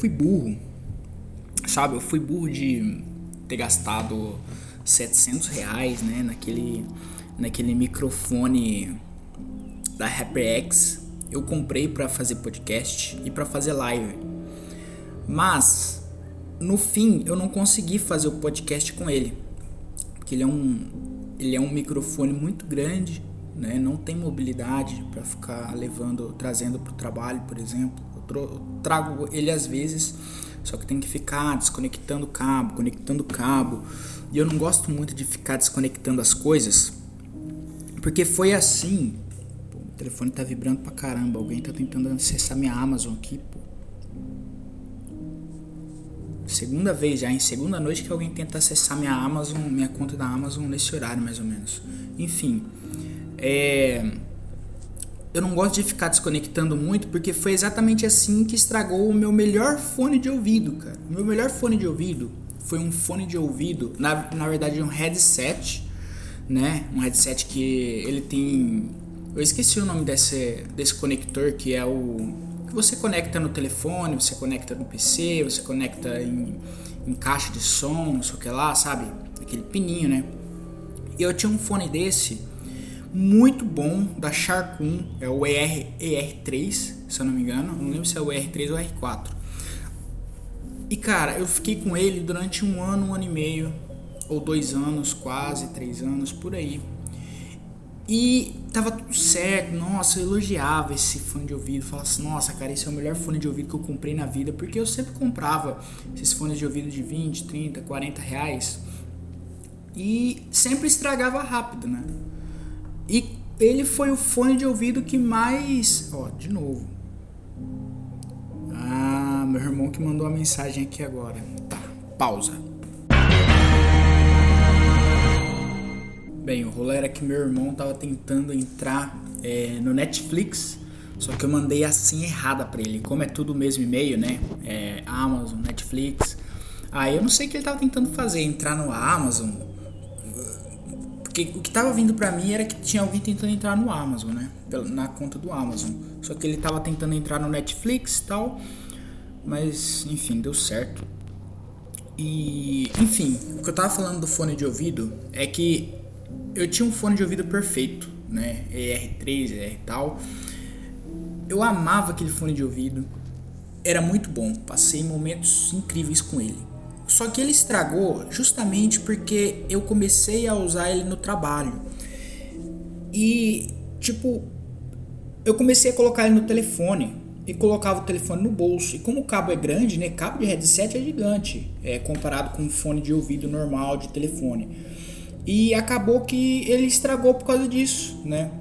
fui burro, sabe? Eu fui burro de ter gastado 700 reais, né, naquele, naquele microfone da HyperX. Eu comprei para fazer podcast e para fazer live. Mas no fim eu não consegui fazer o podcast com ele. Porque ele é um ele é um microfone muito grande, né? Não tem mobilidade para ficar levando, trazendo para o trabalho, por exemplo. Trago ele às vezes só que tem que ficar desconectando cabo, conectando cabo. E eu não gosto muito de ficar desconectando as coisas. Porque foi assim. Pô, o telefone tá vibrando pra caramba. Alguém tá tentando acessar minha Amazon aqui, pô. Segunda vez já, em segunda noite que alguém tenta acessar minha Amazon, minha conta da Amazon nesse horário mais ou menos. Enfim. É eu não gosto de ficar desconectando muito porque foi exatamente assim que estragou o meu melhor fone de ouvido, cara. O meu melhor fone de ouvido foi um fone de ouvido, na, na verdade um headset, né? Um headset que ele tem. Eu esqueci o nome desse, desse conector que é o. que você conecta no telefone, você conecta no PC, você conecta em, em caixa de som, não sei o que lá, sabe? Aquele pininho, né? E eu tinha um fone desse muito bom da Shark é o ER, ER3, se eu não me engano, não lembro se é o ER3 ou ER4. E cara, eu fiquei com ele durante um ano, um ano e meio, ou dois anos, quase três anos, por aí. E tava tudo certo, nossa, eu elogiava esse fone de ouvido, falava assim, nossa, cara, esse é o melhor fone de ouvido que eu comprei na vida, porque eu sempre comprava esses fones de ouvido de 20, 30, 40 reais e sempre estragava rápido, né? E ele foi o fone de ouvido que mais. Ó, de novo. Ah, meu irmão que mandou a mensagem aqui agora. Tá, pausa. Bem, o rolê era que meu irmão tava tentando entrar é, no Netflix, só que eu mandei assim errada para ele. Como é tudo o mesmo e-mail, né? É, Amazon, Netflix. Aí eu não sei o que ele tava tentando fazer, entrar no Amazon, porque o que tava vindo para mim era que tinha alguém tentando entrar no Amazon, né? Na conta do Amazon. Só que ele tava tentando entrar no Netflix e tal. Mas, enfim, deu certo. E, enfim, o que eu tava falando do fone de ouvido é que eu tinha um fone de ouvido perfeito, né? ER3, ER tal. Eu amava aquele fone de ouvido. Era muito bom. Passei momentos incríveis com ele. Só que ele estragou justamente porque eu comecei a usar ele no trabalho. E, tipo, eu comecei a colocar ele no telefone e colocava o telefone no bolso. E como o cabo é grande, né? Cabo de headset é gigante, é comparado com um fone de ouvido normal de telefone. E acabou que ele estragou por causa disso, né?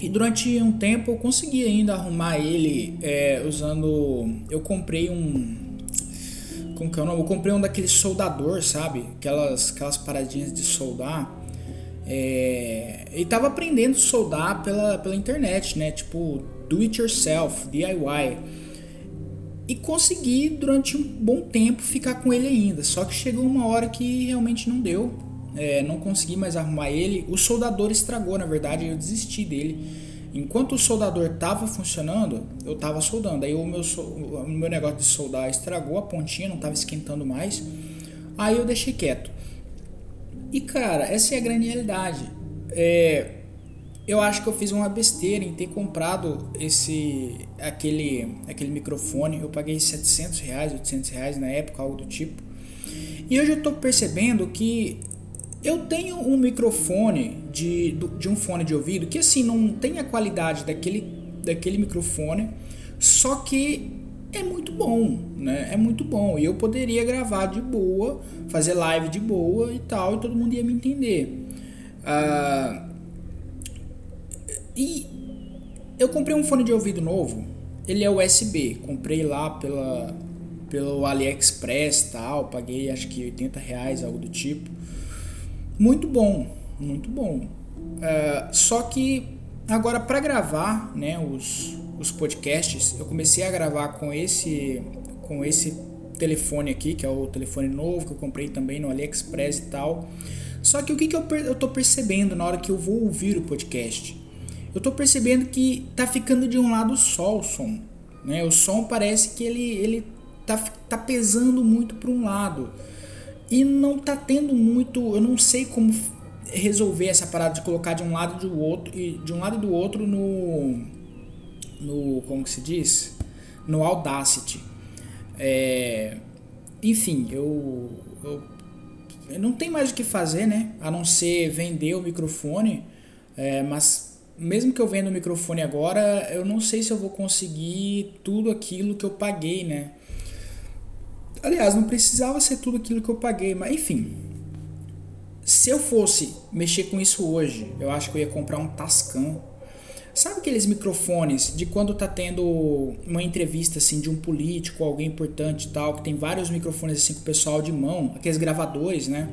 E durante um tempo eu consegui ainda arrumar ele é, usando. Eu comprei um, como que é o nome? Eu comprei um daqueles soldador, sabe? Aquelas, aquelas paradinhas de soldar. É, e tava aprendendo a soldar pela, pela internet, né? Tipo, do it yourself, DIY. E consegui durante um bom tempo ficar com ele ainda. Só que chegou uma hora que realmente não deu. É, não consegui mais arrumar ele. O soldador estragou, na verdade, eu desisti dele. Enquanto o soldador estava funcionando, eu estava soldando. Aí o meu, o meu negócio de soldar estragou a pontinha, não estava esquentando mais. Aí eu deixei quieto. E cara, essa é a grande realidade. É, eu acho que eu fiz uma besteira em ter comprado esse aquele aquele microfone. Eu paguei 700 reais, 800 reais na época, algo do tipo. E hoje eu estou percebendo que eu tenho um microfone de, de um fone de ouvido que assim não tem a qualidade daquele, daquele microfone, só que é muito bom, né? É muito bom. E eu poderia gravar de boa, fazer live de boa e tal, e todo mundo ia me entender. Uh, e eu comprei um fone de ouvido novo. Ele é USB. Comprei lá pela, pelo AliExpress tal. Paguei acho que 80 reais, algo do tipo. muito bom, muito bom. Uh, só que agora para gravar, né, os, os podcasts, eu comecei a gravar com esse com esse telefone aqui, que é o telefone novo que eu comprei também no AliExpress e tal. Só que o que, que eu, eu tô percebendo na hora que eu vou ouvir o podcast? Eu tô percebendo que tá ficando de um lado só o som. Né? O som parece que ele, ele tá, tá pesando muito para um lado. E não tá tendo muito. Eu não sei como resolver essa parada de colocar de um lado e do outro e de um lado e do outro no no como que se diz? No Audacity. É, enfim eu, eu, eu não tenho mais o que fazer né? A não ser vender o microfone é, mas mesmo que eu venda o microfone agora eu não sei se eu vou conseguir tudo aquilo que eu paguei né? Aliás não precisava ser tudo aquilo que eu paguei mas enfim se eu fosse mexer com isso hoje, eu acho que eu ia comprar um Tascam. Sabe aqueles microfones de quando tá tendo uma entrevista assim de um político, alguém importante e tal, que tem vários microfones assim com o pessoal de mão, aqueles gravadores, né?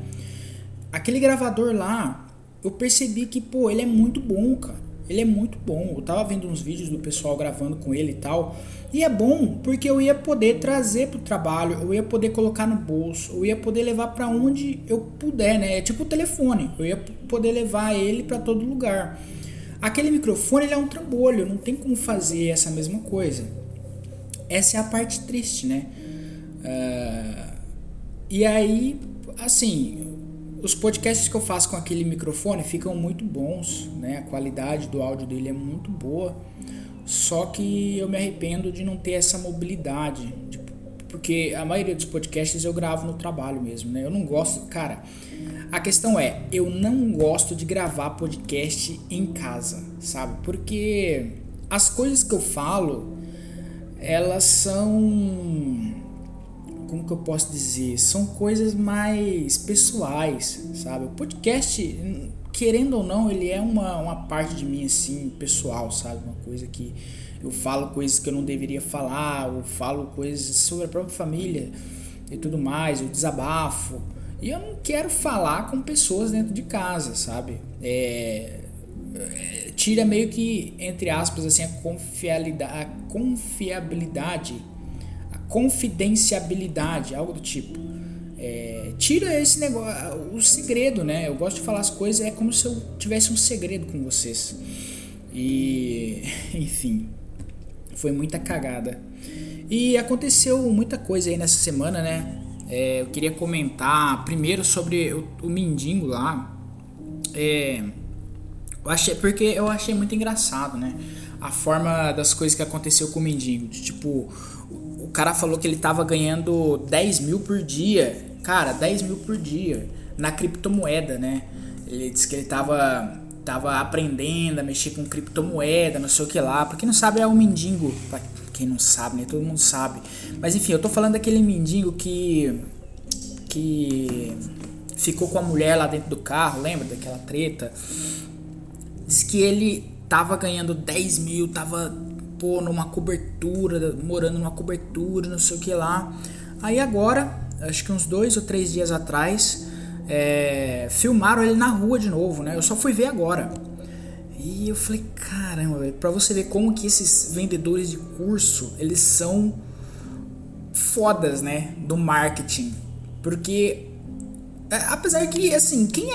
Aquele gravador lá, eu percebi que, pô, ele é muito bom, cara. Ele é muito bom. Eu tava vendo uns vídeos do pessoal gravando com ele e tal. E é bom porque eu ia poder trazer pro trabalho, eu ia poder colocar no bolso, eu ia poder levar para onde eu puder, né? É tipo o telefone. Eu ia poder levar ele para todo lugar. Aquele microfone ele é um trambolho, não tem como fazer essa mesma coisa. Essa é a parte triste, né? Uh, e aí, assim, os podcasts que eu faço com aquele microfone ficam muito bons, né? A qualidade do áudio dele é muito boa. Só que eu me arrependo de não ter essa mobilidade, porque a maioria dos podcasts eu gravo no trabalho mesmo, né? Eu não gosto, cara. A questão é, eu não gosto de gravar podcast em casa, sabe? Porque as coisas que eu falo, elas são como que eu posso dizer? São coisas mais pessoais, sabe? O podcast, querendo ou não, ele é uma, uma parte de mim, assim, pessoal, sabe? Uma coisa que eu falo coisas que eu não deveria falar, eu falo coisas sobre a própria família e tudo mais, eu desabafo. E eu não quero falar com pessoas dentro de casa, sabe? É, é, tira meio que, entre aspas, assim, a confiabilidade, a confiabilidade confidenciabilidade, algo do tipo. É, tira esse negócio, o segredo, né? Eu gosto de falar as coisas, é como se eu tivesse um segredo com vocês. E, enfim, foi muita cagada. E aconteceu muita coisa aí nessa semana, né? É, eu queria comentar primeiro sobre o, o Mindingo lá. É, eu achei, porque eu achei muito engraçado, né? A forma das coisas que aconteceu com o Mindingo. De, tipo, o cara falou que ele tava ganhando 10 mil por dia. Cara, 10 mil por dia na criptomoeda, né? Ele disse que ele tava, tava aprendendo a mexer com criptomoeda, não sei o que lá. Pra quem não sabe, é o mendigo. Pra quem não sabe, né? Todo mundo sabe. Mas enfim, eu tô falando daquele mendigo que. que ficou com a mulher lá dentro do carro, lembra daquela treta? Diz que ele tava ganhando 10 mil, tava pô, numa cobertura, morando numa cobertura, não sei o que lá. Aí agora, acho que uns dois ou três dias atrás, é, filmaram ele na rua de novo, né? Eu só fui ver agora. E eu falei, caramba, pra você ver como que esses vendedores de curso, eles são fodas, né? Do marketing. Porque, é, apesar que, assim, quem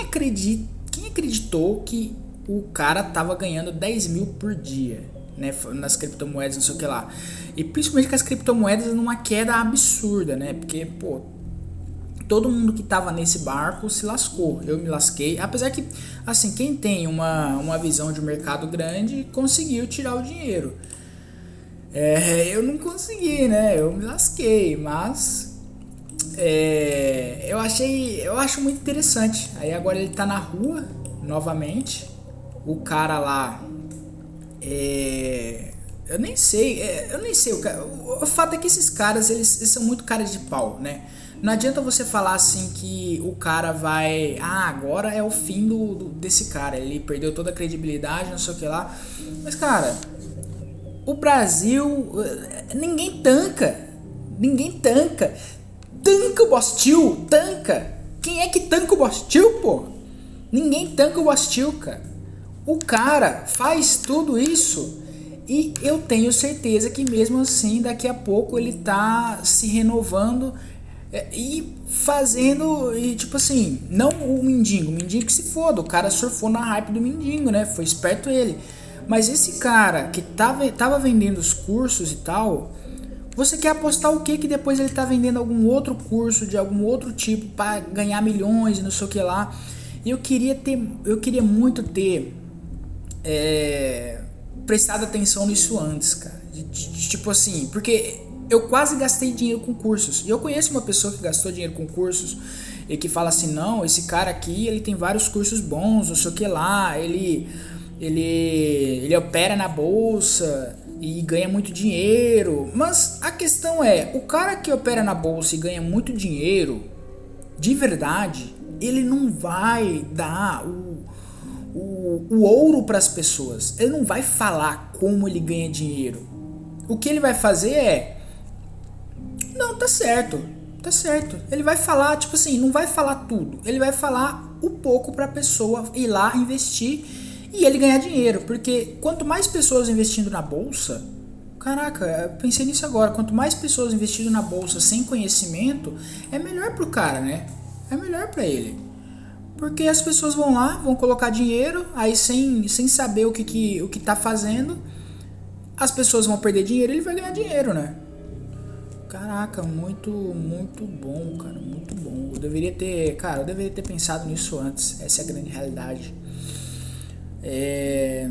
quem acreditou que o cara tava ganhando 10 mil por dia? né, nas criptomoedas, não sei o que lá. E principalmente com as criptomoedas numa queda absurda, né? Porque, pô, todo mundo que tava nesse barco se lascou. Eu me lasquei. Apesar que, assim, quem tem uma, uma visão de mercado grande conseguiu tirar o dinheiro. É, eu não consegui, né? Eu me lasquei, mas é, eu achei, eu acho muito interessante. Aí agora ele tá na rua novamente. O cara lá é, eu nem sei, é, eu nem sei. O, o, fato é que esses caras, eles, eles, são muito caras de pau, né? Não adianta você falar assim que o cara vai. Ah, agora é o fim do, do, desse cara. Ele perdeu toda a credibilidade, não sei o que lá. Mas, cara, o Brasil. Ninguém tanca. Ninguém tanca. Tanca o Bostil, tanca. Quem é que tanca o Bostil, pô? Ninguém tanca o Bastille, cara. O cara faz tudo isso e eu tenho certeza que mesmo assim daqui a pouco ele tá se renovando e fazendo, e tipo assim, não o mendigo, o mendigo que se foda, o cara surfou na hype do mendigo, né? Foi esperto ele. Mas esse cara que tava, tava vendendo os cursos e tal, você quer apostar o que que depois ele tá vendendo algum outro curso de algum outro tipo para ganhar milhões e não sei o que lá. E eu queria ter, eu queria muito ter é, prestado atenção nisso antes, cara. De, de, de, tipo assim, porque eu quase gastei dinheiro com cursos. E eu conheço uma pessoa que gastou dinheiro com cursos e que fala assim: não, esse cara aqui ele tem vários cursos bons, não sei o que lá, ele, ele, ele opera na bolsa e ganha muito dinheiro. Mas a questão é: o cara que opera na bolsa e ganha muito dinheiro, de verdade, ele não vai dar o, o, o ouro para as pessoas. Ele não vai falar como ele ganha dinheiro. O que ele vai fazer é não, tá certo. Tá certo. Ele vai falar, tipo assim, não vai falar tudo. Ele vai falar o pouco pra pessoa ir lá investir e ele ganhar dinheiro. Porque quanto mais pessoas investindo na bolsa, caraca, pensei nisso agora. Quanto mais pessoas investindo na bolsa sem conhecimento, é melhor pro cara, né? É melhor para ele. Porque as pessoas vão lá, vão colocar dinheiro, aí sem, sem saber o que, que, o que tá fazendo, as pessoas vão perder dinheiro ele vai ganhar dinheiro, né? Caraca, muito, muito bom, cara, muito bom. Eu deveria ter, cara, eu deveria ter pensado nisso antes. Essa é a grande realidade. É...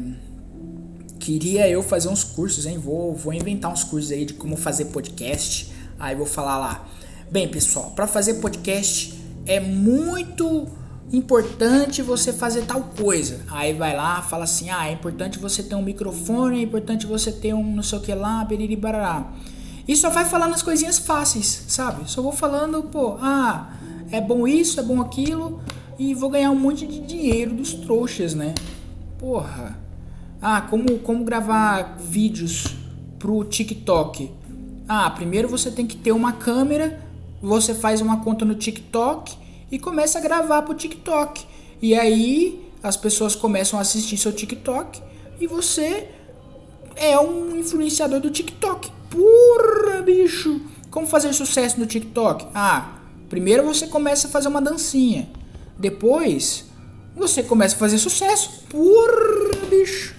Queria eu fazer uns cursos, hein? Vou, vou inventar uns cursos aí de como fazer podcast. Aí vou falar lá. Bem, pessoal, para fazer podcast é muito importante você fazer tal coisa. Aí vai lá, fala assim: "Ah, é importante você ter um microfone, é importante você ter um não sei o que lá, beriri barará". E só vai falando as coisinhas fáceis, sabe? Só vou falando, pô, ah, é bom isso, é bom aquilo, e vou ganhar um monte de dinheiro dos trouxas, né? Porra. Ah, como, como gravar vídeos pro TikTok? Ah, primeiro você tem que ter uma câmera, você faz uma conta no TikTok e começa a gravar pro TikTok. E aí as pessoas começam a assistir seu TikTok e você é um influenciador do TikTok. Porra, bicho! Como fazer sucesso no TikTok? Ah, primeiro você começa a fazer uma dancinha. Depois, você começa a fazer sucesso. Porra, bicho!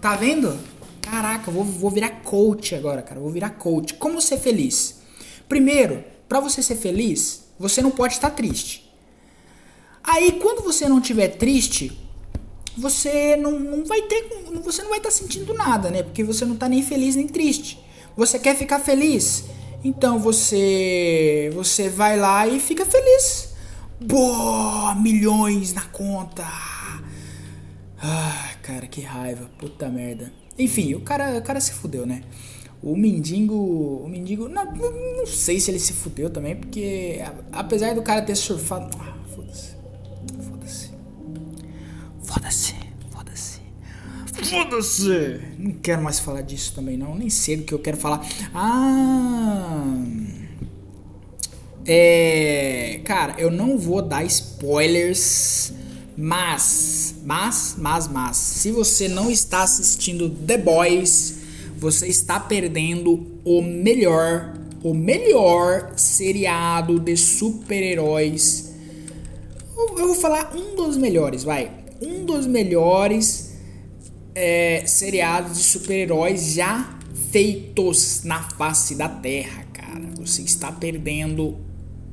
Tá vendo? Caraca, vou, vou virar coach agora, cara. Vou virar coach. Como ser feliz? Primeiro, para você ser feliz, você não pode estar triste. Aí, quando você não estiver triste, você não, não vai ter, você não vai estar sentindo nada, né? Porque você não está nem feliz nem triste. Você quer ficar feliz? Então você você vai lá e fica feliz. Boa, milhões na conta. Ah, cara, que raiva, puta merda. Enfim, o cara, o cara se fudeu, né? O mendigo, o mendigo, não, não sei se ele se fudeu também, porque apesar do cara ter surfado, ah, foda-se. Foda-se. Foda-se. Foda-se! Não quero mais falar disso também, não. Nem sei do que eu quero falar. Ah. É. Cara, eu não vou dar spoilers. Mas, mas, mas, mas. Se você não está assistindo The Boys, você está perdendo o melhor, o melhor seriado de super-heróis. Eu vou falar um dos melhores, vai. Um dos melhores é, seriados de super-heróis já feitos na face da Terra, cara. Você está perdendo.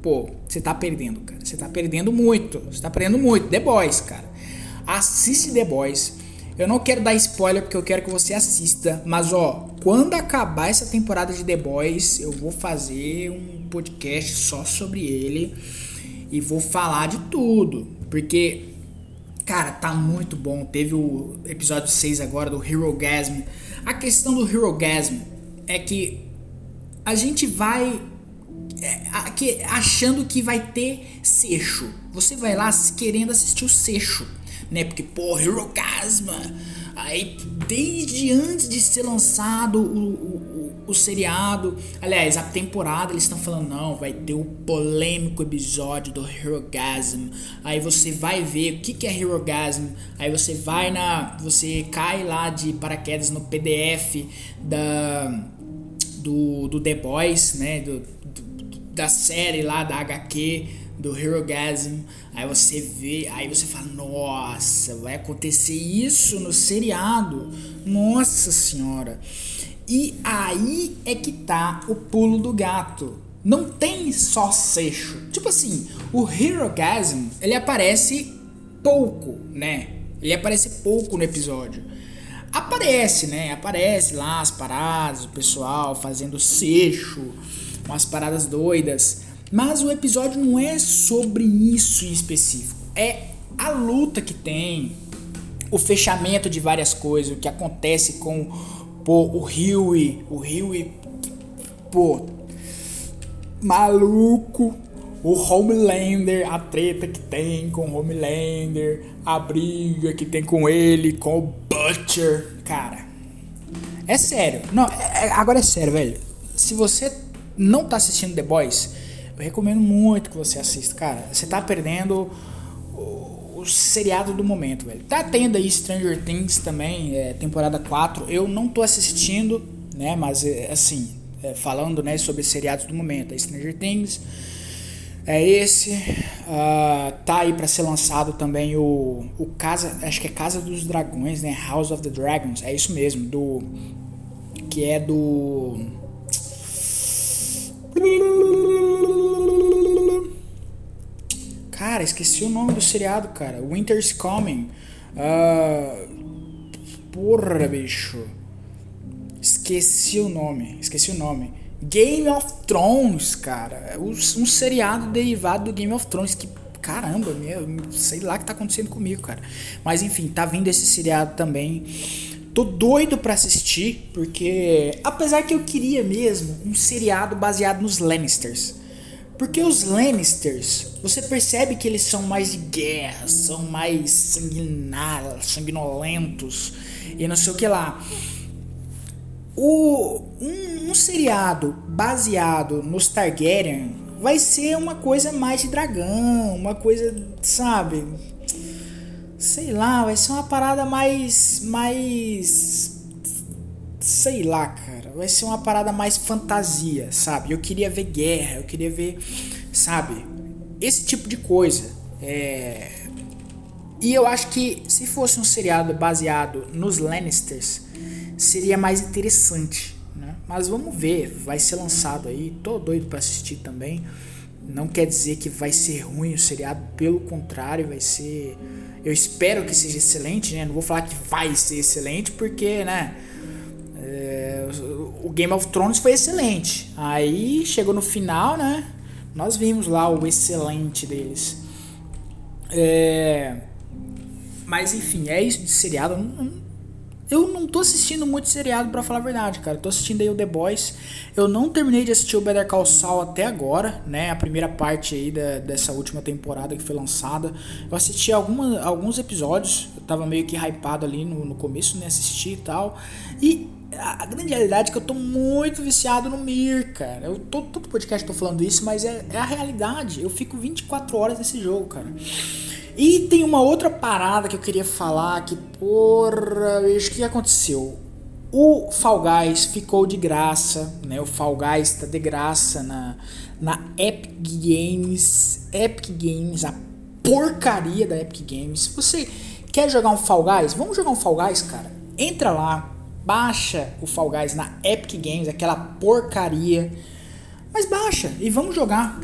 Pô, você está perdendo, cara. Você está perdendo muito. Você está perdendo muito. The Boys, cara. Assiste The Boys. Eu não quero dar spoiler porque eu quero que você assista. Mas ó, quando acabar essa temporada de The Boys, eu vou fazer um podcast só sobre ele. E vou falar de tudo. Porque Cara, tá muito bom. Teve o episódio 6 agora do Hero Gasm. A questão do Hero Gasm é que a gente vai é, achando que vai ter seixo. Você vai lá querendo assistir o seixo, né? Porque, pô, Hero Gasm. Aí, desde antes de ser lançado o, o, o seriado, aliás, a temporada, eles estão falando, não, vai ter o polêmico episódio do Herogasm. Aí você vai ver o que, que é Herogasm. Aí você vai na. Você cai lá de paraquedas no PDF da, do, do The Boys, né? Do, do, da série lá da HQ do Herogasm. Aí você vê, aí você fala, nossa, vai acontecer isso no seriado. Nossa senhora. E aí é que tá o pulo do gato. Não tem só seixo. Tipo assim, o Herogasm, ele aparece pouco, né? Ele aparece pouco no episódio. Aparece, né? Aparece lá as paradas, o pessoal fazendo seixo, umas paradas doidas. Mas o episódio não é sobre isso em específico. É a luta que tem, o fechamento de várias coisas, o que acontece com Pô, o Huey, o Huey, pô, maluco. O Homelander, a treta que tem com o Homelander, a briga que tem com ele, com o Butcher. Cara, é sério. Não, é, é agora é sério, velho. Se você não tá assistindo The Boys, recomendo muito que você assista, cara. Você tá perdendo o seriado do momento, velho. Tá tendo aí Stranger Things também, é, temporada 4. Eu não tô assistindo, né? Mas é, assim, é, falando né, sobre seriados do momento. É Stranger Things é esse. Uh, tá aí para ser lançado também o, o Casa. Acho que é Casa dos Dragões, né? House of the Dragons. É isso mesmo. Do. Que é do. Cara, esqueci o nome do seriado, cara. Winter's Coming. Uh, porra, bicho. Esqueci o nome. Esqueci o nome. Game of Thrones, cara. Um, um seriado derivado do Game of Thrones. Que caramba, meu, sei lá o que tá acontecendo comigo, cara. Mas enfim, tá vindo esse seriado também. Tô doido para assistir, porque apesar que eu queria mesmo um seriado baseado nos Lannisters. Porque os Lannisters, você percebe que eles são mais de guerra, são mais sanguinários, sanguinolentos e não sei o que lá. O, um, um seriado baseado nos Targaryen vai ser uma coisa mais de dragão, uma coisa, sabe? Sei lá, vai ser uma parada mais. mais. Sei lá, vai ser uma parada mais fantasia, sabe? Eu queria ver guerra, eu queria ver, sabe? Esse tipo de coisa. É... E eu acho que se fosse um seriado baseado nos Lannisters, seria mais interessante, né? Mas vamos ver, vai ser lançado aí, tô doido para assistir também. Não quer dizer que vai ser ruim o seriado, pelo contrário, vai ser. Eu espero que seja excelente, né? Não vou falar que vai ser excelente, porque, né? O Game of Thrones foi excelente. Aí chegou no final, né? Nós vimos lá o excelente deles. É... Mas enfim, é isso de seriado. Eu não tô assistindo muito seriado para falar a verdade, cara. Eu tô assistindo aí o The Boys. Eu não terminei de assistir o Better Call Saul até agora, né? A primeira parte aí da, dessa última temporada que foi lançada. Eu assisti alguma, alguns episódios. Eu tava meio que hypado ali no, no começo, né? Assisti e tal. E a grande realidade é que eu tô muito viciado no Mir, cara. Eu tô, todo podcast tô falando isso, mas é, é a realidade. Eu fico 24 horas nesse jogo, cara. E tem uma outra parada que eu queria falar que, porra, veja o que aconteceu. O Fall Guys ficou de graça, né? O Fall Guys tá de graça na, na Epic Games. Epic Games, a porcaria da Epic Games. Se você quer jogar um Fall Guys, vamos jogar um Fall Guys, cara. Entra lá, baixa o Fall Guys na Epic Games, aquela porcaria. Mas baixa e vamos jogar.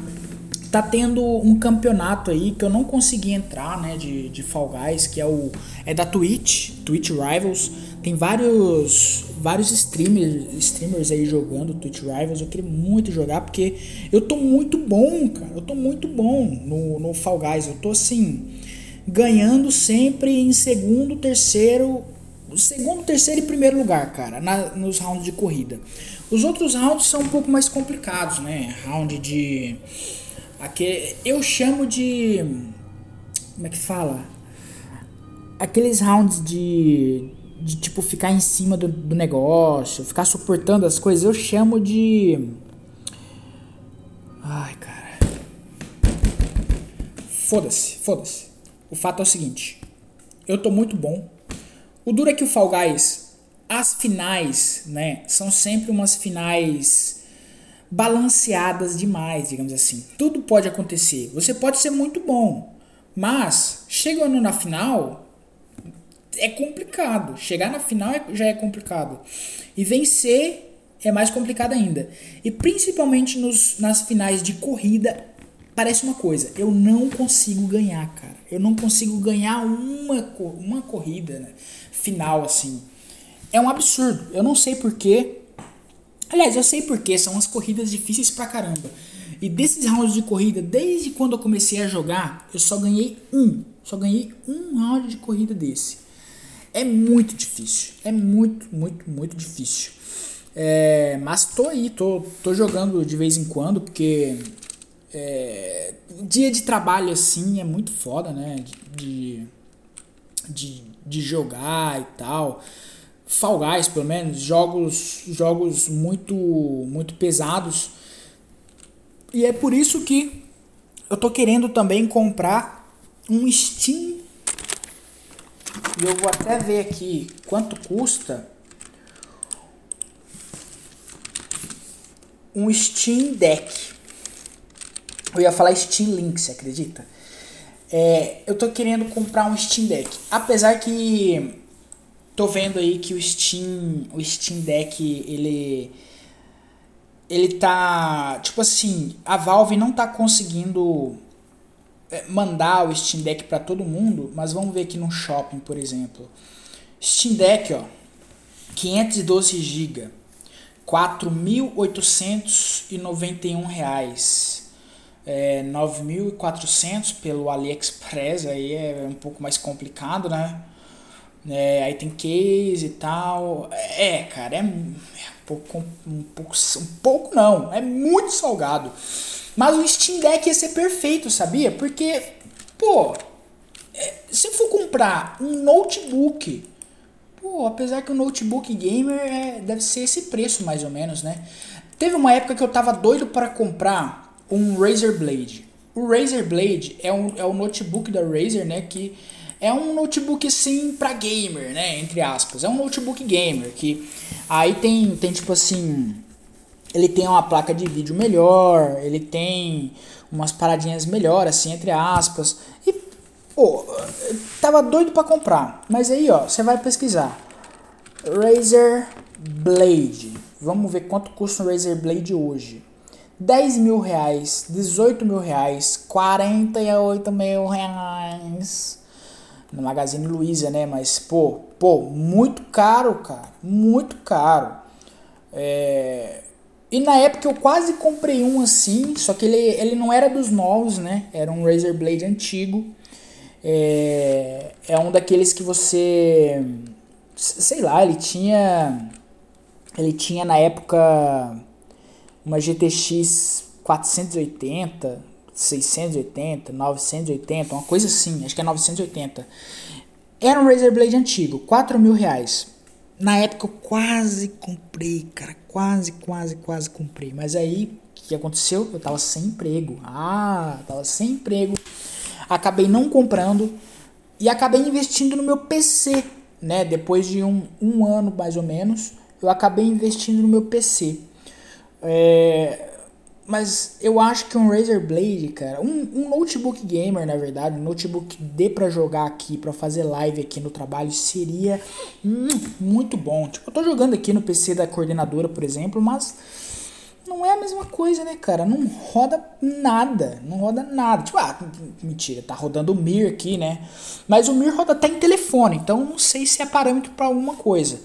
Tá tendo um campeonato aí que eu não consegui entrar, né, de, de Fall Guys, que é o é da Twitch, Twitch Rivals. Tem vários vários streamers, streamers aí jogando Twitch Rivals. Eu queria muito jogar porque eu tô muito bom, cara. Eu tô muito bom no, no Fall Guys. Eu tô assim ganhando sempre em segundo, terceiro segundo, terceiro e primeiro lugar, cara, na, nos rounds de corrida. Os outros rounds são um pouco mais complicados, né? Round de. Aquele, eu chamo de. Como é que fala? Aqueles rounds de. de tipo ficar em cima do, do negócio, ficar suportando as coisas, eu chamo de. Ai, cara. Foda-se, foda-se. O fato é o seguinte: eu tô muito bom. O duro é que o Fall Guys, as finais, né, são sempre umas finais balanceadas demais, digamos assim. Tudo pode acontecer. Você pode ser muito bom, mas chegando na final é complicado. Chegar na final é, já é complicado. E vencer é mais complicado ainda. E principalmente nos, nas finais de corrida, parece uma coisa. Eu não consigo ganhar, cara. Eu não consigo ganhar uma, uma corrida né, final assim. É um absurdo. Eu não sei porquê. Aliás, eu sei porquê. São as corridas difíceis pra caramba. E desses rounds de corrida, desde quando eu comecei a jogar, eu só ganhei um. Só ganhei um round de corrida desse. É muito difícil. É muito, muito, muito difícil. É, mas tô aí, tô, tô jogando de vez em quando, porque é, dia de trabalho assim é muito foda, né? De, de, jogar e tal. Fall Guys, pelo menos, jogos, jogos muito, muito pesados. E é por isso que eu tô querendo também comprar um Steam e eu vou até ver aqui quanto custa um Steam Deck. Eu ia falar Steam Link, você acredita? É, eu tô querendo comprar um Steam Deck. Apesar que tô vendo aí que o Steam, o Steam Deck, ele ele tá, tipo assim, a Valve não tá conseguindo é, mandar o Steam Deck para todo mundo, mas vamos ver aqui no shopping, por exemplo. Steam Deck, ó, 512 GB, 4.891 reais. É, 9.400 pelo AliExpress, aí é um pouco mais complicado, né? É, aí tem case e tal. É, cara, é, é um pouco, um pouco, um pouco não, é muito salgado. Mas o Steam Deck ia ser perfeito, sabia? Porque, pô, é, se for comprar um notebook, pô, apesar que o notebook gamer é, deve ser esse preço mais ou menos, né? Teve uma época que eu tava doido para comprar um Razer Blade. O Razer Blade é um, é um notebook da Razer, né? Que é um notebook assim para gamer, né? Entre aspas. É um notebook gamer que aí tem, tem tipo assim ele tem uma placa de vídeo melhor, ele tem umas paradinhas melhor, assim, entre aspas. E, pô, tava doido para comprar. Mas aí, ó, você vai pesquisar. Razer Blade. Vamos ver quanto custa um Razer Blade hoje. 10 mil reais, 18 mil reais, 48 mil reais. No Magazine Luiza, né? Mas, pô, pô, muito caro, cara. Muito caro. É, e na época eu quase comprei um assim, só que ele, ele não era dos novos, né? Era um Razer Blade antigo. É, é um daqueles que você. Sei lá, ele tinha. Ele tinha na época uma GTX 480, 680, 980, uma coisa assim, acho que é 980. Era um Razer Blade antigo, 4 mil reais. Na época eu quase comprei, cara, quase, quase, quase comprei. Mas aí, o que aconteceu? Eu tava sem emprego. Ah, tava sem emprego. Acabei não comprando e acabei investindo no meu PC, né? Depois de um, um ano mais ou menos, eu acabei investindo no meu PC. É, mas eu acho que um Razer Blade, cara, um, um notebook gamer, na verdade, um notebook que dê pra jogar aqui, pra fazer live aqui no trabalho, seria hum, muito bom. Tipo, eu tô jogando aqui no PC da coordenadora, por exemplo, mas não é a mesma coisa, né, cara? Não roda nada, não roda nada. Tipo, ah, mentira, tá rodando o Mir aqui, né? Mas o Mir roda até em telefone, então não sei se é parâmetro para alguma coisa.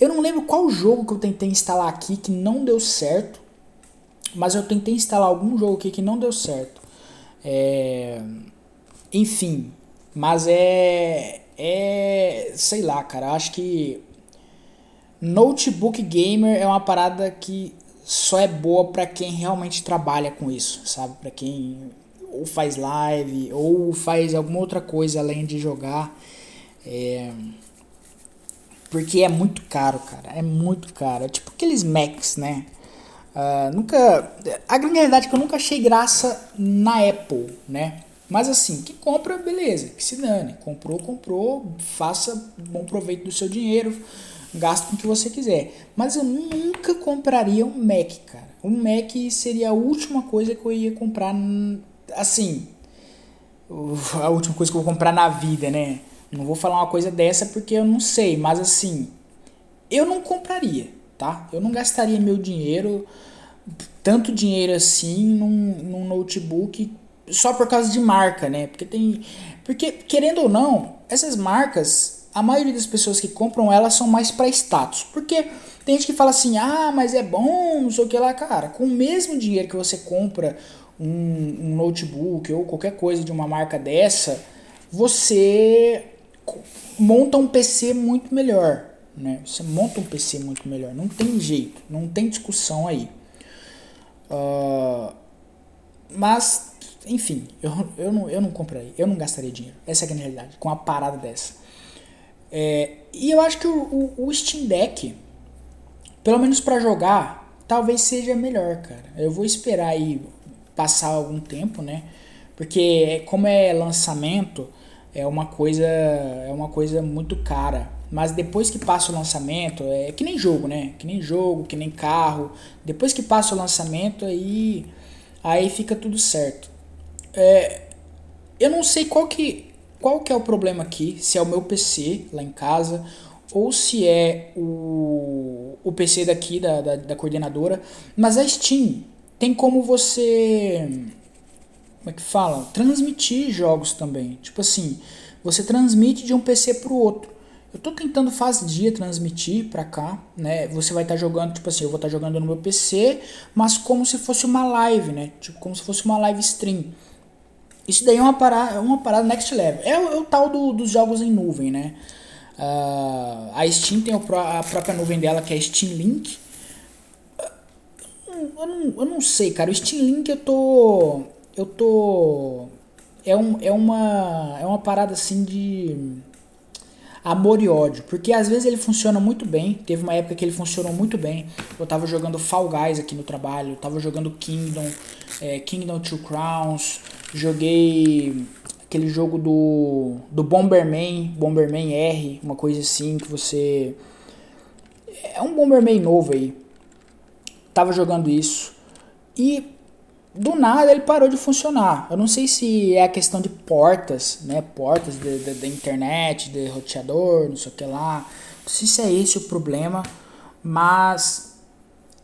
Eu não lembro qual jogo que eu tentei instalar aqui que não deu certo. Mas eu tentei instalar algum jogo aqui que não deu certo. É... Enfim, mas é. É. Sei lá, cara. Acho que. Notebook gamer é uma parada que só é boa para quem realmente trabalha com isso, sabe? Para quem ou faz live ou faz alguma outra coisa além de jogar. É... Porque é muito caro, cara. É muito caro. É tipo aqueles Macs, né? Uh, nunca. A grande realidade é que eu nunca achei graça na Apple, né? Mas assim, que compra, beleza, que se dane. Comprou, comprou, faça bom proveito do seu dinheiro, gaste com o que você quiser. Mas eu nunca compraria um Mac, cara. Um Mac seria a última coisa que eu ia comprar, assim, a última coisa que eu vou comprar na vida, né? Não vou falar uma coisa dessa porque eu não sei, mas assim, eu não compraria, tá? Eu não gastaria meu dinheiro, tanto dinheiro assim, num, num notebook só por causa de marca, né? Porque tem. Porque, querendo ou não, essas marcas, a maioria das pessoas que compram elas são mais para status. Porque tem gente que fala assim, ah, mas é bom, não sei o que lá, cara. Com o mesmo dinheiro que você compra um, um notebook ou qualquer coisa de uma marca dessa, você monta um PC muito melhor. Né? Você monta um PC muito melhor. Não tem jeito, não tem discussão aí. Uh, mas, enfim, eu, eu, não, eu não compraria, eu não gastaria dinheiro. Essa é a realidade, com uma parada dessa. É, e eu acho que o, o, o Steam Deck, pelo menos para jogar, talvez seja melhor, cara. Eu vou esperar aí passar algum tempo, né? Porque como é lançamento, é uma coisa é uma coisa muito cara. Mas depois que passa o lançamento, é que nem jogo, né? Que nem jogo, que nem carro. Depois que passa o lançamento, aí aí fica tudo certo. É, eu não sei qual que qual que é o problema aqui, se é o meu PC lá em casa ou se é o, o PC daqui da, da, da coordenadora, mas a Steam tem como você como é que fala? Transmitir jogos também. Tipo assim, você transmite de um PC para o outro. Eu tô tentando faz dia transmitir para cá, né? Você vai estar tá jogando, tipo assim, eu vou estar tá jogando no meu PC, mas como se fosse uma live, né? Tipo, como se fosse uma live stream. Isso daí é uma parada, uma parada next level. É, o, é o tal do, dos jogos em nuvem, né? Uh, a Steam tem a própria nuvem dela, que é Steam Link. Eu não, eu não sei, cara. O Steam Link eu tô eu tô é, um, é uma é uma parada assim de amor e ódio, porque às vezes ele funciona muito bem. Teve uma época que ele funcionou muito bem. Eu tava jogando Fall Guys aqui no trabalho, eu tava jogando Kingdom, é, Kingdom Two Crowns, joguei aquele jogo do do Bomberman, Bomberman R, uma coisa assim que você é um Bomberman novo aí. Tava jogando isso. E do nada ele parou de funcionar. Eu não sei se é a questão de portas, né? Portas da internet, de roteador, não sei o que lá. Não sei se é esse o problema, mas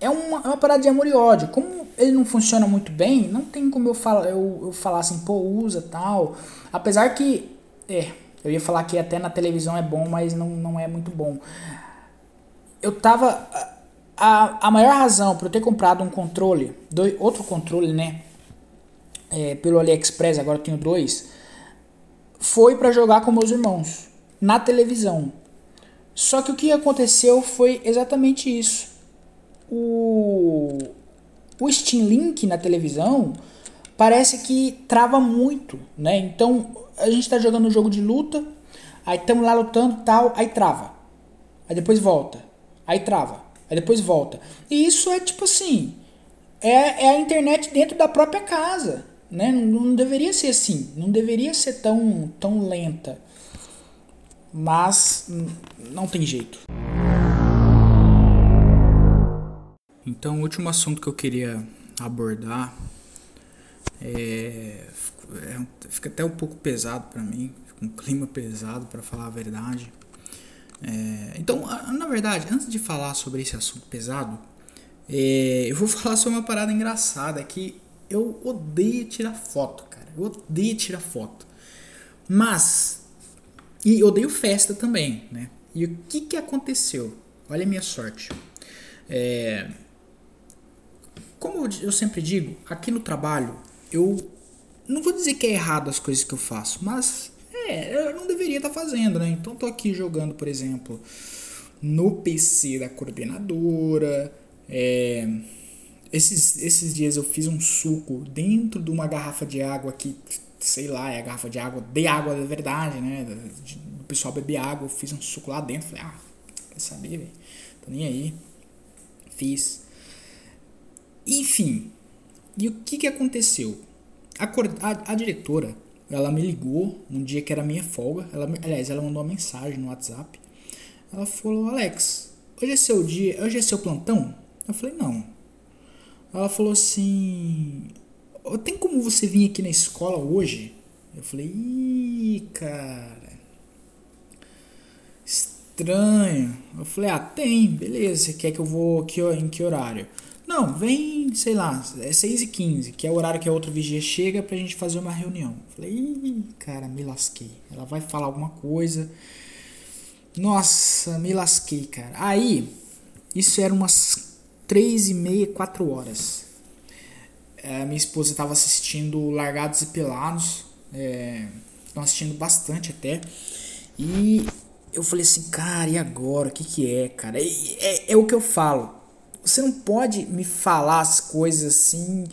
é uma, é uma parada de amor e ódio. Como ele não funciona muito bem, não tem como eu, falar, eu, eu falar assim, pô, usa tal. Apesar que, é, eu ia falar que até na televisão é bom, mas não, não é muito bom. Eu tava a, a maior razão para eu ter comprado um controle, dois, outro controle, né? É, pelo AliExpress, agora eu tenho dois, foi para jogar com meus irmãos na televisão. Só que o que aconteceu foi exatamente isso. O, o Steam Link na televisão parece que trava muito, né? Então a gente está jogando um jogo de luta, aí estamos lá lutando tal, aí trava, aí depois volta, aí trava. Aí depois volta. E isso é tipo assim, é, é a internet dentro da própria casa, né? Não, não deveria ser assim, não deveria ser tão, tão lenta. Mas não tem jeito. Então, o último assunto que eu queria abordar é, é fica até um pouco pesado para mim, fica um clima pesado para falar a verdade. É, então, na verdade, antes de falar sobre esse assunto pesado, é, eu vou falar sobre uma parada engraçada que eu odeio tirar foto, cara. Eu odeio tirar foto. Mas, e odeio festa também, né? E o que que aconteceu? Olha a minha sorte. É, como eu sempre digo, aqui no trabalho, eu não vou dizer que é errado as coisas que eu faço, mas é, eu não deveria estar tá fazendo, né? Então tô aqui jogando, por exemplo, no PC da coordenadora. É, esses, esses dias eu fiz um suco dentro de uma garrafa de água que, sei lá, é a garrafa de água, de água de verdade, né? O pessoal beber água, eu fiz um suco lá dentro. Falei, ah, Quer saber, velho? Tô nem aí. Fiz. Enfim. E o que que aconteceu? A, a, a diretora, ela me ligou um dia que era minha folga. Ela, aliás, ela mandou uma mensagem no WhatsApp. Ela falou, Alex, hoje é seu dia, hoje é seu plantão? Eu falei, não. Ela falou assim, tem como você vir aqui na escola hoje? Eu falei, ih, cara. Estranho. Eu falei, ah, tem, beleza. Você quer que eu vou aqui, em que horário? Não, vem, sei lá, é 6 e 15 que é o horário que a outra vigia chega pra gente fazer uma reunião. Eu falei, cara, me lasquei. Ela vai falar alguma coisa. Nossa, me lasquei, cara. Aí, isso era umas 3 e meia, 4 horas. É, minha esposa estava assistindo Largados e Pelados. É, assistindo bastante até. E eu falei assim, cara, e agora? O que, que é, cara? É, é, é o que eu falo. Você não pode me falar as coisas assim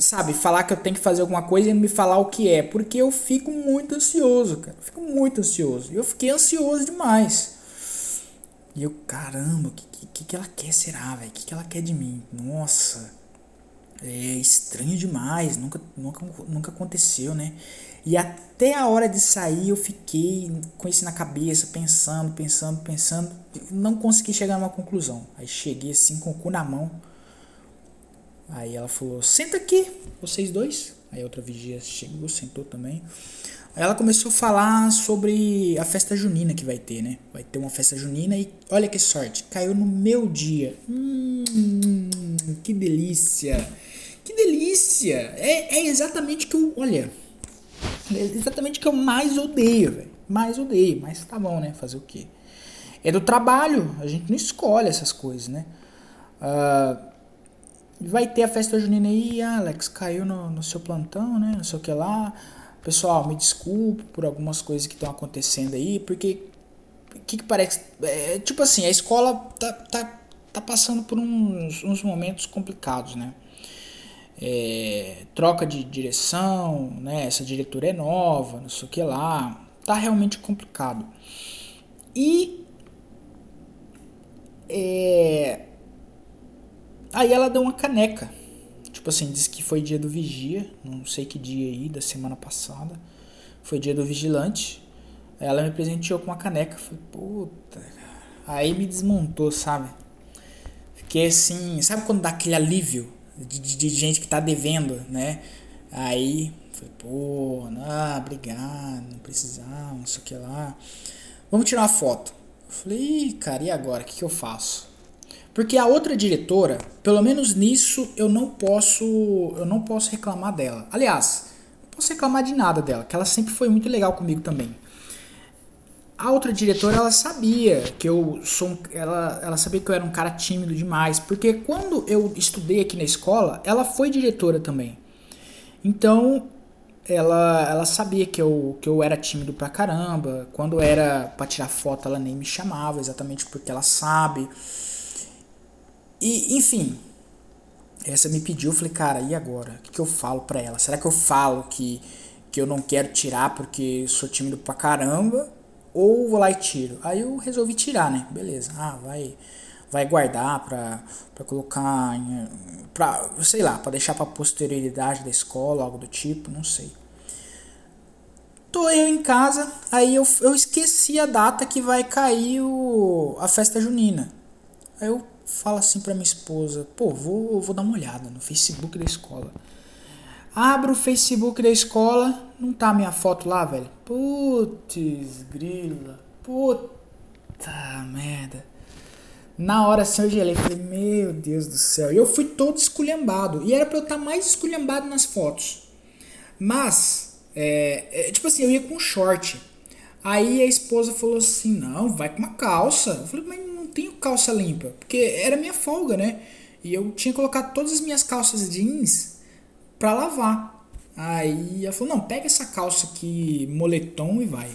sabe, falar que eu tenho que fazer alguma coisa e me falar o que é, porque eu fico muito ansioso, cara. Eu fico muito ansioso. Eu fiquei ansioso demais. E eu, caramba, o que, que, que ela quer será, velho? O que, que ela quer de mim? Nossa, é estranho demais, nunca, nunca, nunca aconteceu, né? E até a hora de sair eu fiquei com isso na cabeça, pensando, pensando, pensando, não consegui chegar a uma conclusão. Aí cheguei assim com o cu na mão Aí ela falou: senta aqui, vocês dois. Aí outra vigia chegou, sentou também. Aí ela começou a falar sobre a festa junina que vai ter, né? Vai ter uma festa junina e olha que sorte, caiu no meu dia. Hum, que delícia! Que delícia! É, é exatamente que eu. Olha, exatamente o que eu mais odeio, velho. Mais odeio, mas tá bom, né? Fazer o quê? É do trabalho, a gente não escolhe essas coisas, né? Uh, vai ter a festa junina aí, Alex, caiu no, no seu plantão, né? Não sei o que lá. Pessoal, me desculpe por algumas coisas que estão acontecendo aí, porque o que, que parece. É, tipo assim, a escola tá, tá, tá passando por uns, uns momentos complicados, né? É, troca de direção, né? Essa diretora é nova, não sei o que lá. Tá realmente complicado. E é, Aí ela deu uma caneca. Tipo assim, disse que foi dia do vigia, não sei que dia aí, da semana passada. Foi dia do vigilante. Aí ela me presenteou com uma caneca. Falei, puta. Aí me desmontou, sabe? Fiquei assim, sabe quando dá aquele alívio de, de, gente que tá devendo, né? Aí, falei, pô, não, obrigado, não precisava, não sei o que lá. Vamos tirar uma foto. Eu falei, cara, e agora? O que, que eu faço? Porque a outra diretora, pelo menos nisso, eu não posso, eu não posso reclamar dela. Aliás, não posso reclamar de nada dela, que ela sempre foi muito legal comigo também. A outra diretora, ela sabia que eu sou um, ela, ela sabia que eu era um cara tímido demais, porque quando eu estudei aqui na escola, ela foi diretora também. Então, ela, ela sabia que eu, que eu era tímido pra caramba. Quando era pra tirar foto, ela nem me chamava, exatamente porque ela sabe. E, enfim, essa me pediu, eu falei, cara, e agora? O que, que eu falo pra ela? Será que eu falo que, que eu não quero tirar porque sou tímido pra caramba? Ou vou lá e tiro? Aí eu resolvi tirar, né? Beleza. Ah, vai vai guardar pra, pra colocar pra, sei lá, pra deixar pra posterioridade da escola, algo do tipo, não sei. Tô eu em casa, aí eu, eu esqueci a data que vai cair o, a festa junina. Aí eu fala assim pra minha esposa: pô, vou, vou dar uma olhada no Facebook da escola. Abro o Facebook da escola, não tá minha foto lá, velho. Putz, grila. Puta merda. Na hora assim eu gelei, falei, meu Deus do céu. E eu fui todo esculhambado. E era pra eu estar tá mais esculhambado nas fotos. Mas, é, é, tipo assim, eu ia com short. Aí a esposa falou assim: não, vai com uma calça. Eu falei, mas tenho calça limpa, porque era minha folga, né? E eu tinha colocado todas as minhas calças jeans pra lavar. Aí ela falou: não, pega essa calça aqui, moletom e vai.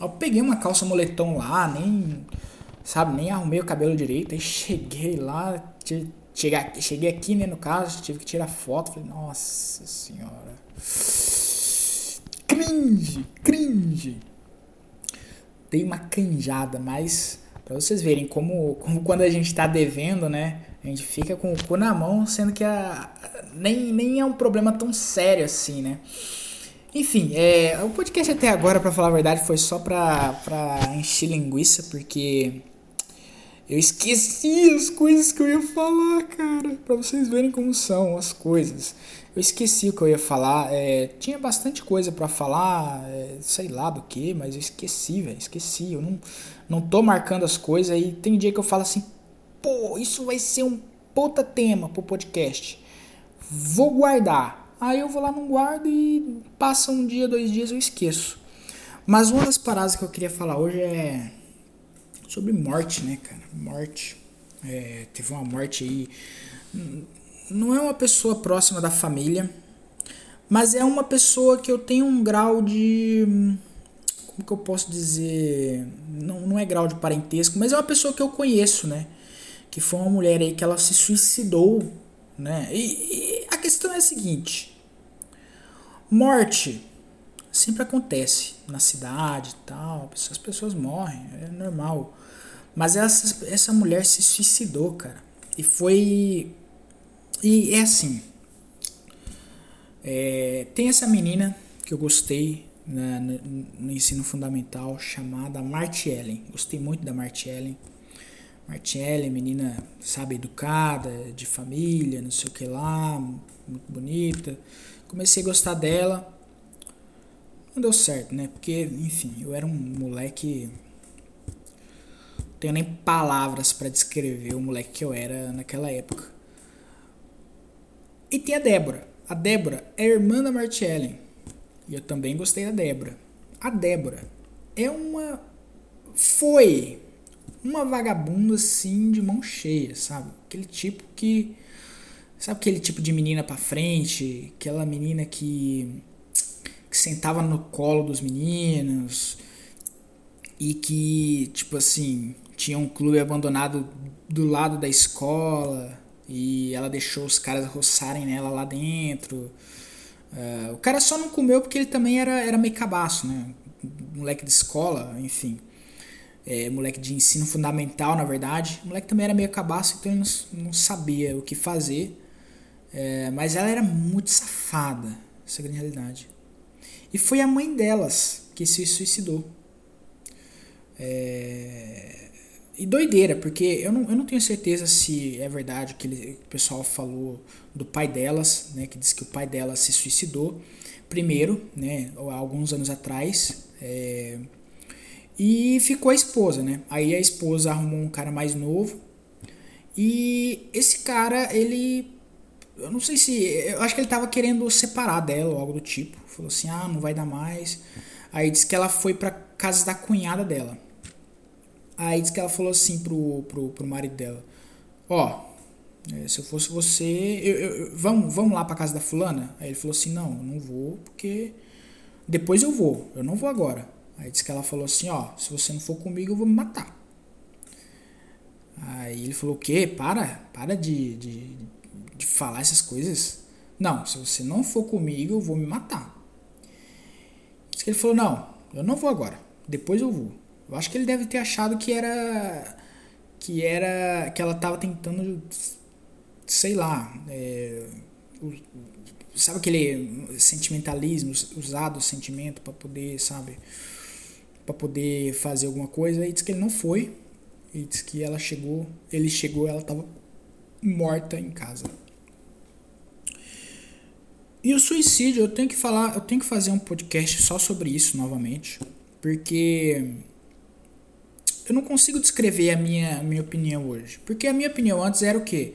Eu peguei uma calça moletom lá, nem, sabe, nem arrumei o cabelo direito. Aí cheguei lá, cheguei, cheguei aqui, né, no caso, tive que tirar foto. Falei: nossa senhora. Cringe, cringe. Dei uma canjada, mas Para vocês verem como, como quando a gente está devendo, né? A gente fica com o cu na mão, sendo que a, nem, nem é um problema tão sério assim, né? Enfim, é, o podcast até agora, para falar a verdade, foi só pra, pra encher linguiça, porque eu esqueci as coisas que eu ia falar, cara. Pra vocês verem como são as coisas. Eu esqueci o que eu ia falar. É, tinha bastante coisa para falar, é, sei lá do que, mas eu esqueci, velho. Esqueci. Eu não, não tô marcando as coisas. Aí tem dia que eu falo assim, pô, isso vai ser um puta tema pro podcast. Vou guardar. Aí eu vou lá, não guardo e passa um dia, dois dias eu esqueço. Mas uma das paradas que eu queria falar hoje é sobre morte, né, cara? Morte. É, teve uma morte aí. Não é uma pessoa próxima da família, mas é uma pessoa que eu tenho um grau de. Como que eu posso dizer? Não, não é grau de parentesco, mas é uma pessoa que eu conheço, né? Que foi uma mulher aí que ela se suicidou, né? E, e a questão é a seguinte: morte sempre acontece na cidade e tal, as pessoas morrem, é normal. Mas essa, essa mulher se suicidou, cara. E foi. E é assim. É, tem essa menina que eu gostei na, no, no ensino fundamental chamada Marty Ellen. Gostei muito da Marty Ellen. Martinelli, menina, sabe, educada, de família, não sei o que lá, muito bonita. Comecei a gostar dela. Não deu certo, né? Porque, enfim, eu era um moleque. Não tenho nem palavras para descrever o moleque que eu era naquela época. E tem a Débora. A Débora é irmã da Martiellen. E eu também gostei da Débora. A Débora é uma. Foi uma vagabunda assim de mão cheia, sabe? Aquele tipo que. Sabe aquele tipo de menina pra frente? Aquela menina que. que sentava no colo dos meninos e que, tipo assim, tinha um clube abandonado do lado da escola e ela deixou os caras roçarem nela lá dentro. Uh, o cara só não comeu porque ele também era, era meio cabaço, né? Moleque de escola, enfim é, moleque de ensino fundamental, na verdade. O moleque também era meio cabaço, então ele não, não sabia o que fazer. É, mas ela era muito safada, essa grande realidade. E foi a mãe delas que se suicidou. É, e doideira, porque eu não, eu não tenho certeza se é verdade que, ele, o pessoal falou do pai delas, né, que disse que o pai delas se suicidou primeiro, né, alguns anos atrás. É, e ficou a esposa, né? Aí a esposa arrumou um cara mais novo. E esse cara, ele. Eu não sei se. Eu acho que ele tava querendo separar dela ou algo do tipo. Falou assim: ah, não vai dar mais. Aí disse que ela foi pra casa da cunhada dela. Aí disse que ela falou assim pro, pro, pro marido dela: Ó, oh, se eu fosse você, eu, eu, vamos, vamos lá pra casa da fulana? Aí ele falou assim: não, não vou porque depois eu vou, eu não vou agora. Aí disse que ela falou assim, ó, se você não for comigo eu vou me matar. Aí ele falou, o quê? Para, para de, de, de falar essas coisas. Não, se você não for comigo eu vou me matar. Diz que ele falou, não, eu não vou agora, depois eu vou. Eu acho que ele deve ter achado que era que era que ela tava tentando sei lá é, sabe aquele sentimentalismo usado o sentimento para poder sabe para poder fazer alguma coisa e disse que ele não foi. E disse que ela chegou, ele chegou, ela estava morta em casa. E o suicídio, eu tenho que falar, eu tenho que fazer um podcast só sobre isso novamente, porque eu não consigo descrever a minha, a minha opinião hoje. Porque a minha opinião antes era o quê?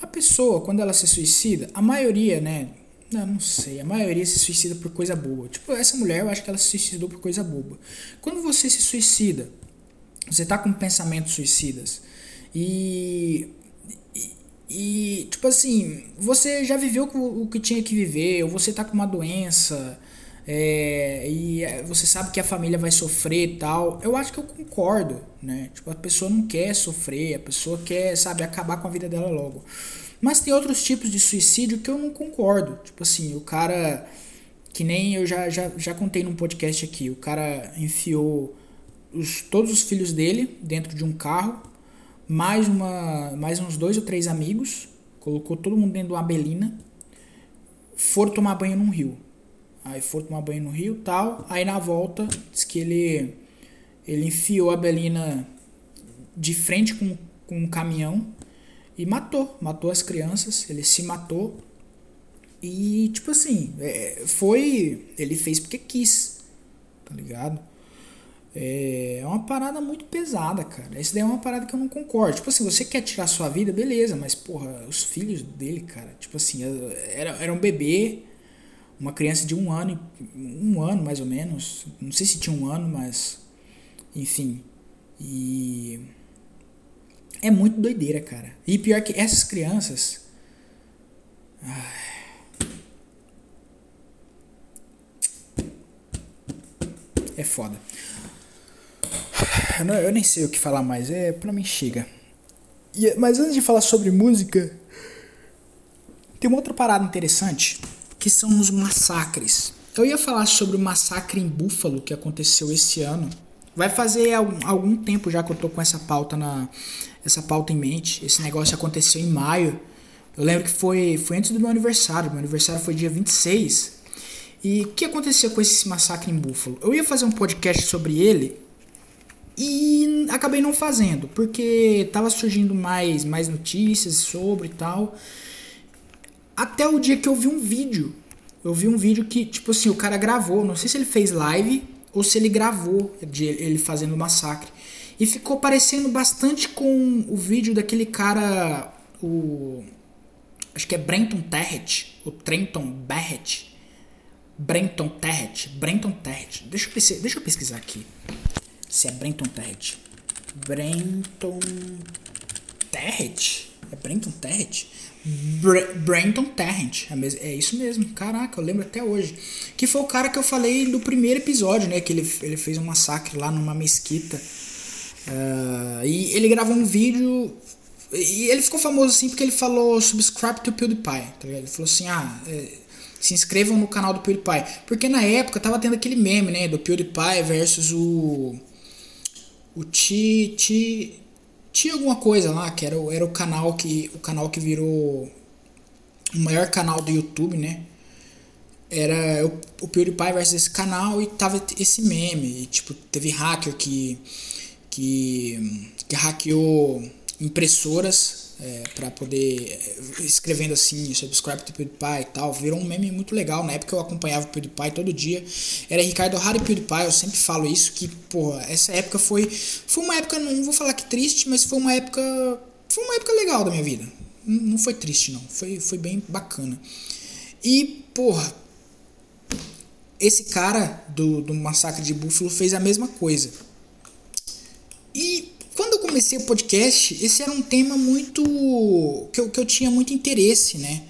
A pessoa, quando ela se suicida, a maioria, né, não, não sei. A maioria se suicida por coisa boba. Tipo, essa mulher, eu acho que ela se suicidou por coisa boba. Quando você se suicida, você tá com pensamentos suicidas. E, e, e, tipo assim, você já viveu o que tinha que viver, ou você tá com uma doença, é, e você sabe que a família vai sofrer e tal. Eu acho que eu concordo, né? Tipo, a pessoa não quer sofrer, a pessoa quer, sabe, acabar com a vida dela logo. Mas tem outros tipos de suicídio que eu não concordo. Tipo assim, o cara. Que nem eu já, já, já contei num podcast aqui. O cara enfiou os, todos os filhos dele dentro de um carro, mais, uma, mais uns dois ou três amigos, colocou todo mundo dentro de uma belina, foram tomar banho num rio. Aí foram tomar banho no rio tal. Aí na volta, diz que ele, ele enfiou a Belina de frente com, com um caminhão e matou. Matou as crianças. Ele se matou. E, tipo assim, é, foi. Ele fez porque quis. Tá ligado? É uma parada muito pesada, cara. Essa daí é uma parada que eu não concordo. Tipo assim, você quer tirar sua vida, beleza, mas, porra, os filhos dele, cara, tipo assim, era, era um bebê uma criança de um ano, um ano mais ou menos, não sei se tinha um ano, mas enfim. E é muito doideira, cara. E pior que essas crianças. É foda. Eu, não, eu, nem sei o que falar mais, é pra mim chega. E, mas antes de falar sobre música, tem uma outra parada interessante que são os massacres. Eu ia falar sobre o massacre em Buffalo que aconteceu esse ano. Vai fazer algum, algum tempo já que eu tô com essa pauta na essa pauta em mente. Esse negócio aconteceu em maio. Eu lembro que foi, foi antes do meu aniversário. Meu aniversário foi dia 26. E o que aconteceu com esse massacre em Buffalo? Eu ia fazer um podcast sobre ele e acabei não fazendo, porque tava surgindo mais, mais notícias sobre e tal. Até o dia que eu vi um vídeo. Eu vi um vídeo que, tipo assim, o cara gravou. Não sei se ele fez live ou se ele gravou de ele fazendo o massacre. E ficou parecendo bastante com o vídeo daquele cara. O. Acho que é Brenton Terret. O Trenton Barrett. Brenton Terret. Brenton Terret. Deixa eu, deixa eu pesquisar aqui. Se é Brenton Terret. Brenton Terret? É Brenton Terret? Br Brenton Tarrant, é, é isso mesmo, caraca, eu lembro até hoje. Que foi o cara que eu falei do primeiro episódio, né? Que ele, ele fez um massacre lá numa mesquita. Uh, e ele gravou um vídeo. E ele ficou famoso assim porque ele falou subscribe to PewDiePie. Tá ele falou assim: ah, é, se inscrevam no canal do PewDiePie. Porque na época tava tendo aquele meme, né? Do PewDiePie versus o. O Ti. Ti tinha alguma coisa lá que era, era o canal que o canal que virou o maior canal do YouTube, né? Era o, o PewDiePie versus esse canal e tava esse meme. E, tipo, teve hacker que, que, que hackeou impressoras é, para poder é, escrevendo assim, subscribe to PewDiePie e tal, virou um meme muito legal. Na época eu acompanhava o PewDiePie todo dia. Era Ricardo Harry PewDiePie, eu sempre falo isso que, porra, essa época foi foi uma época, não vou falar que triste, mas foi uma época foi uma época legal da minha vida. Não foi triste não, foi foi bem bacana. E, porra, esse cara do, do massacre de Buffalo fez a mesma coisa. E quando eu comecei o podcast, esse era um tema muito. que eu, que eu tinha muito interesse, né?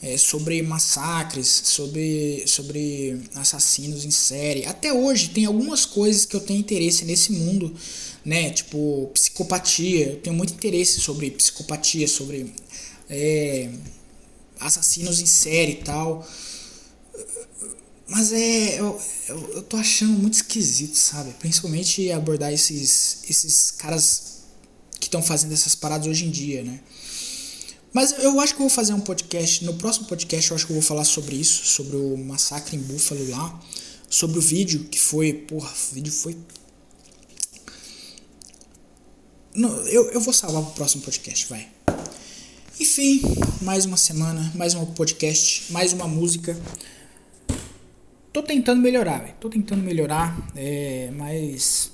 É, sobre massacres, sobre, sobre assassinos em série. Até hoje tem algumas coisas que eu tenho interesse nesse mundo, né? Tipo, psicopatia. Eu tenho muito interesse sobre psicopatia, sobre é, assassinos em série e tal. Mas é. Eu, eu, eu tô achando muito esquisito, sabe? Principalmente abordar esses, esses caras que estão fazendo essas paradas hoje em dia, né? Mas eu acho que eu vou fazer um podcast. No próximo podcast eu acho que eu vou falar sobre isso, sobre o massacre em Buffalo lá. Sobre o vídeo que foi. Porra, o vídeo foi. Não, eu, eu vou salvar pro próximo podcast, vai. Enfim, mais uma semana, mais um podcast, mais uma música. Tô tentando melhorar, véio. tô tentando melhorar, é, mas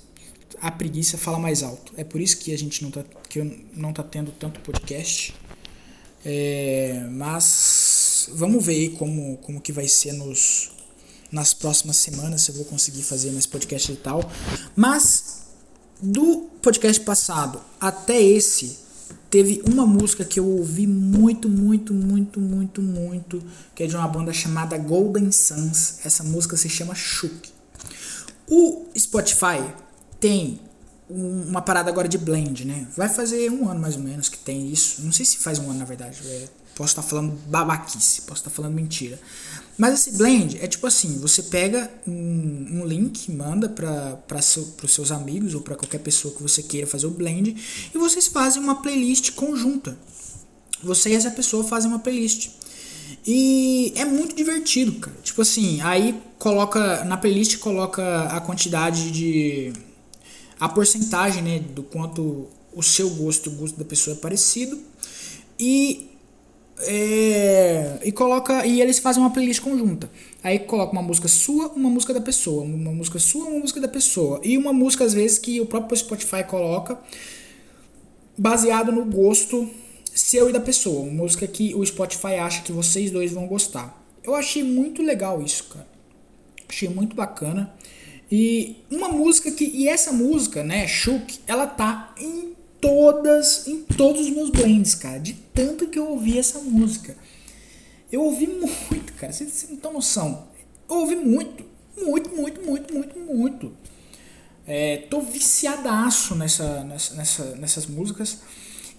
a preguiça fala mais alto. É por isso que a gente não tá, que eu não tá tendo tanto podcast. É, mas vamos ver aí como, como que vai ser nos, nas próximas semanas, se eu vou conseguir fazer mais podcast e tal. Mas do podcast passado até esse, Teve uma música que eu ouvi muito, muito, muito, muito, muito, que é de uma banda chamada Golden Suns. Essa música se chama Shook. O Spotify tem uma parada agora de blend, né? Vai fazer um ano mais ou menos que tem isso. Não sei se faz um ano na verdade. É, Posso estar falando babaquice, posso estar falando mentira. Mas esse blend é tipo assim: você pega um, um link, manda para seu, os seus amigos ou para qualquer pessoa que você queira fazer o blend e vocês fazem uma playlist conjunta. Você e essa pessoa fazem uma playlist. E é muito divertido, cara. Tipo assim, aí coloca na playlist coloca a quantidade de a porcentagem, né, do quanto o seu gosto e o gosto da pessoa é parecido. E é, e coloca e eles fazem uma playlist conjunta. Aí coloca uma música sua, uma música da pessoa, uma música sua, uma música da pessoa e uma música às vezes que o próprio Spotify coloca baseado no gosto seu e da pessoa, uma música que o Spotify acha que vocês dois vão gostar. Eu achei muito legal isso, cara. Achei muito bacana. E uma música que e essa música, né, Shook, ela tá em todas, em todos os meus blends, cara. De tanto que eu ouvi essa música. Eu ouvi muito, cara. Vocês, não tem noção. Eu ouvi muito. Muito, muito, muito, muito, muito. É, tô viciadaço nessa, nessa, nessa, nessas músicas.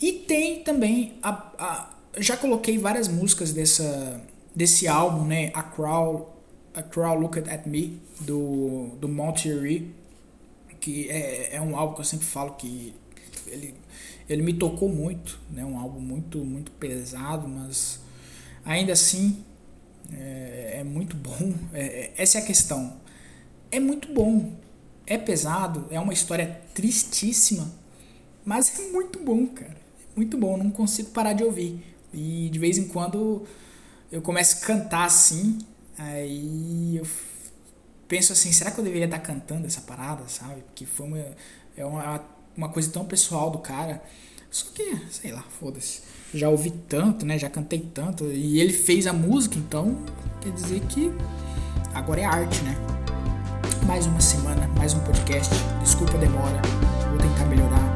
E tem também. A, a, já coloquei várias músicas dessa, desse álbum, né? A Crowd, a Crowd Looked at Me, do, do Monterey. Que é, é um álbum que eu sempre falo que ele, ele me tocou muito, né? Um álbum muito, muito pesado, mas ainda assim é, é muito bom. É, é, essa é a questão. É muito bom. É pesado, é uma história tristíssima, mas é muito bom, cara. É muito bom, não consigo parar de ouvir. E de vez em quando eu começo a cantar assim, aí eu penso assim, será que eu deveria estar cantando essa parada, sabe? Porque foi uma, é uma uma coisa tão pessoal do cara. Só que, sei lá, foda-se já ouvi tanto, né? Já cantei tanto. E ele fez a música, então quer dizer que agora é arte, né? Mais uma semana, mais um podcast. Desculpa a demora, vou tentar melhorar.